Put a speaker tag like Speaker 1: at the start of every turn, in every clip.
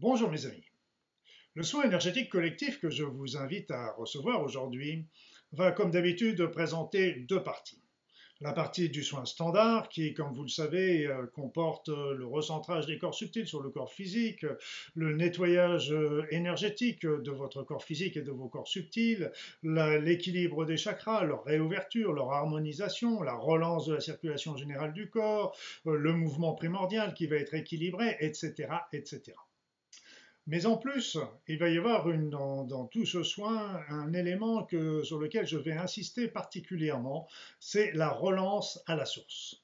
Speaker 1: Bonjour mes amis. Le soin énergétique collectif que je vous invite à recevoir aujourd'hui va comme d'habitude présenter deux parties. La partie du soin standard qui, comme vous le savez, euh, comporte le recentrage des corps subtils sur le corps physique, le nettoyage euh, énergétique de votre corps physique et de vos corps subtils, l'équilibre des chakras, leur réouverture, leur harmonisation, la relance de la circulation générale du corps, euh, le mouvement primordial qui va être équilibré, etc. etc. Mais en plus, il va y avoir dans, tout ce soin un élément sur lequel je vais insister particulièrement, c'est la relance à la source.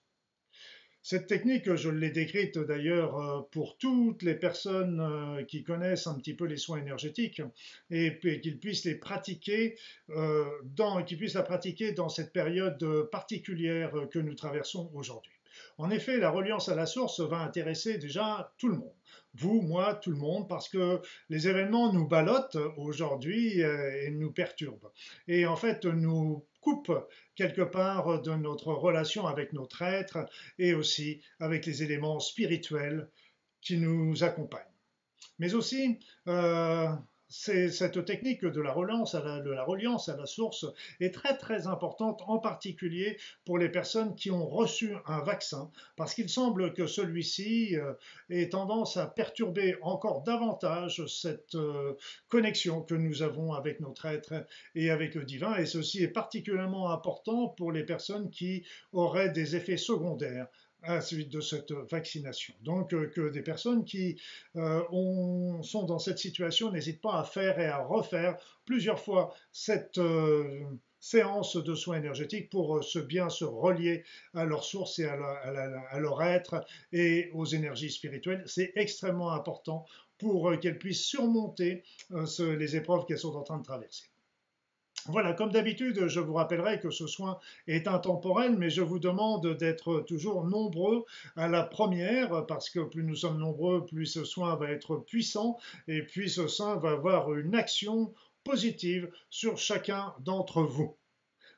Speaker 1: Cette technique, je l'ai décrite d'ailleurs euh, pour toutes les personnes euh, qui connaissent un petit peu les soins énergétiques et qu'ils puissent euh, qu'ils puissent la pratiquer dans cette période particulière que nous traversons aujourd'hui. En effet, la reliance à la source va intéresser déjà tout le monde. Vous, moi, tout le monde, parce que les événements nous ballottent aujourd'hui euh, et nous perturbent. Et en fait, nous coupent quelque part de notre relation avec notre être et aussi avec les éléments spirituels qui nous accompagnent. Mais aussi, euh, cette technique de la relance, à la, de la reliance à la source est très très importante, en particulier pour les personnes qui ont reçu un vaccin, parce qu'il semble que celui-ci euh, ait tendance à perturber encore davantage cette euh, connexion que nous avons avec notre être et avec le divin, et ceci est particulièrement important pour les personnes qui auraient des effets secondaires à la suite de cette vaccination. Donc euh, que des personnes qui euh, sont dans cette situation n'hésitent pas à faire et à refaire plusieurs fois cette euh, séance de soins énergétiques pour se bien se relier à leur source et à, leur être et aux énergies spirituelles. C'est extrêmement important pour qu'elles puissent surmonter les épreuves qu'elles sont en train de traverser. Voilà, comme d'habitude, je vous rappellerai que ce soin est intemporel, mais je vous demande d'être toujours nombreux à la première, parce que plus nous sommes nombreux, plus ce soin va être puissant, et puis ce soin va avoir une action positive sur chacun d'entre vous.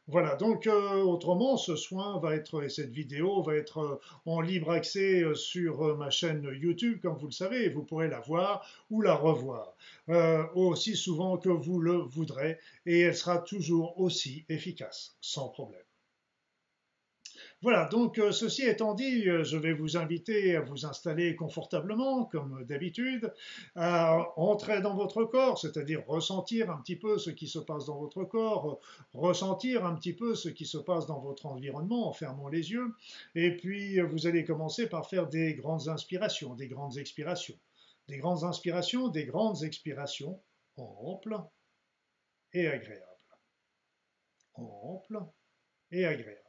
Speaker 1: Voilà, donc euh, autrement, ce soin va être, et cette vidéo va être euh, en libre accès euh, sur ma chaîne YouTube, comme vous le savez, et vous pourrez la voir ou la revoir aussi souvent que vous le voudrez, et elle sera toujours aussi efficace, sans problème. Voilà, donc euh, ceci étant dit, euh, je vais vous inviter à vous installer confortablement, comme d'habitude, à entrer dans votre corps, c'est-à-dire ressentir un petit peu ce qui se passe dans votre corps, ressentir un petit peu ce qui se passe dans votre environnement en fermant les yeux, et puis vous allez commencer par faire des grandes inspirations, des grandes expirations. Des grandes inspirations, des grandes expirations, amples et agréables. Amples et agréables.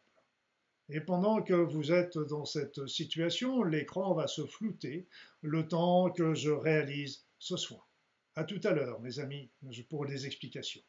Speaker 1: Et pendant que vous êtes dans cette situation, l'écran va se flouter le temps que je réalise ce soin. À tout à l'heure, mes amis, pour des explications.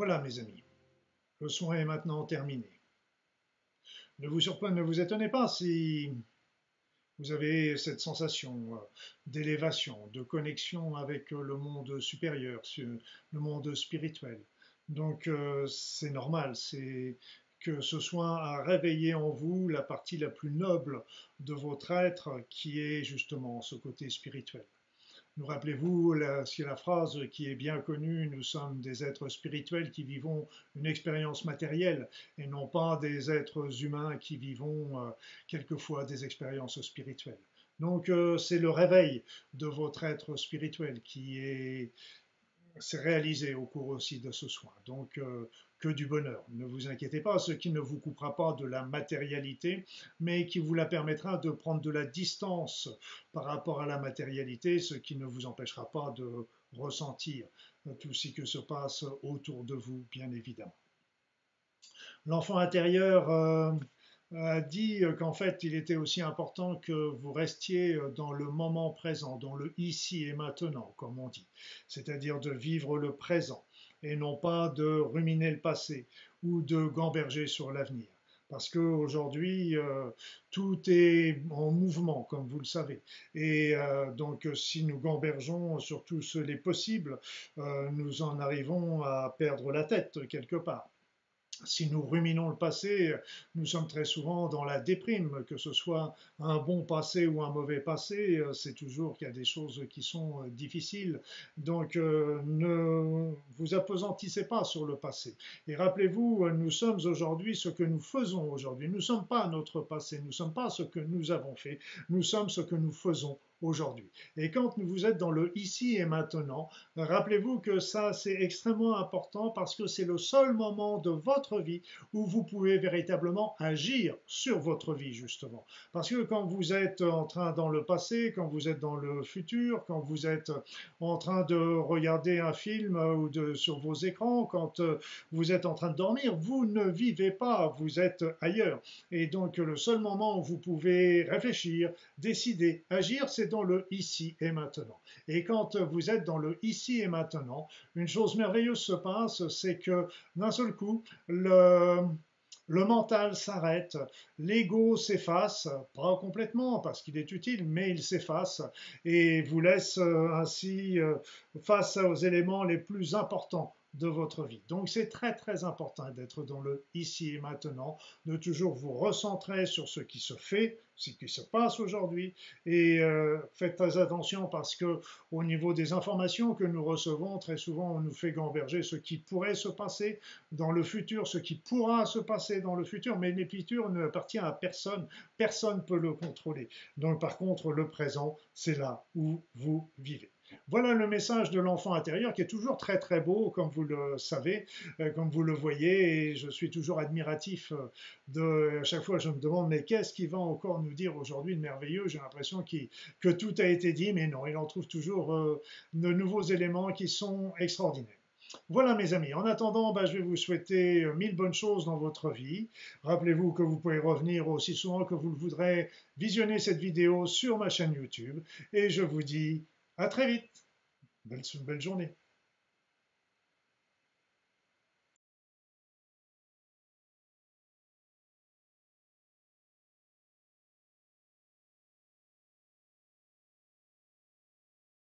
Speaker 1: Voilà mes amis, le soin est maintenant terminé. Ne vous surprenez, ne vous étonnez pas si vous avez cette sensation euh, d'élévation, de connexion avec euh, le monde supérieur, le monde spirituel. Donc euh, c'est normal, c'est que ce soin a réveillé en vous la partie la plus noble de votre être qui est justement ce côté spirituel. Nous rappelez-vous, c'est la phrase qui est bien connue, nous sommes des êtres spirituels qui vivons une expérience matérielle et non pas des êtres humains qui vivons euh, quelquefois des expériences spirituelles. Donc euh, c'est le réveil de votre être spirituel qui est réalisé au cours aussi de ce soin. Donc, euh, que du bonheur. Ne vous inquiétez pas, ce qui ne vous coupera pas de la matérialité, mais qui vous la permettra de prendre de la distance par rapport à la matérialité, ce qui ne vous empêchera pas de ressentir tout ce qui se passe autour de vous, bien évidemment. L'enfant intérieur euh, a dit qu'en fait, il était aussi important que vous restiez dans le moment présent, dans le ici et maintenant, comme on dit, c'est-à-dire de vivre le présent et non pas de ruminer le passé ou de gamberger sur l'avenir. Parce qu'aujourd'hui, euh, tout est en mouvement, comme vous le savez. Et euh, donc, si nous gambergeons sur tous les possibles, euh, nous en arrivons à perdre la tête quelque part si nous ruminons le passé, nous sommes très souvent dans la déprime, que ce soit un bon passé ou un mauvais passé, euh, c'est toujours qu'il y a des choses qui sont euh, difficiles. Donc euh, ne vous apesantissez pas sur le passé. Et rappelez-vous, nous sommes aujourd'hui ce que nous faisons aujourd'hui. Nous ne sommes pas notre passé, nous ne sommes pas ce que nous avons fait, nous sommes ce que nous faisons aujourd'hui. Et quand vous êtes dans le ici et maintenant, rappelez-vous que ça c'est extrêmement important parce que c'est le seul moment de votre vie où vous pouvez véritablement agir sur votre vie justement. Parce que quand vous êtes en train dans le passé, quand vous êtes dans le futur, quand vous êtes en train de regarder un film ou de, sur vos écrans, quand euh, vous êtes en train de dormir, vous ne vivez pas, vous êtes ailleurs. Et donc le seul moment où vous pouvez réfléchir, décider, agir, c'est dans le ici et maintenant. Et quand vous êtes dans le ici et maintenant, une chose merveilleuse se passe, c'est que d'un seul coup, le, le mental s'arrête, l'ego s'efface, pas complètement parce qu'il est utile, mais il s'efface et vous laisse euh, ainsi euh, face aux éléments les plus importants de votre vie. Donc c'est très très important d'être dans le ici et maintenant, de toujours vous recentrer sur ce qui se fait, ce qui se passe aujourd'hui, et euh, faites très attention parce que au niveau des informations que nous recevons, très souvent on nous fait gamberger ce qui pourrait se passer dans le futur, ce qui pourra se passer dans le futur, mais l'écriture ne appartient à personne, personne ne peut le contrôler. Donc par contre le présent, c'est là où vous vivez. Voilà le message de l'enfant intérieur qui est toujours très très beau, comme vous le savez, euh, comme vous le voyez, et je suis toujours admiratif euh, de, à chaque fois je me demande, mais qu'est-ce qu'il va encore nous dire aujourd'hui de merveilleux? J'ai l'impression que tout a été dit, mais non, il en trouve toujours euh, de nouveaux éléments qui sont extraordinaires. Voilà mes amis, en attendant, bah, je vais vous souhaiter mille bonnes choses dans votre vie. Rappelez-vous que vous pouvez revenir aussi souvent que vous le voudrez visionner cette vidéo sur ma chaîne YouTube. Et je vous dis à très vite. Belle, belle journée.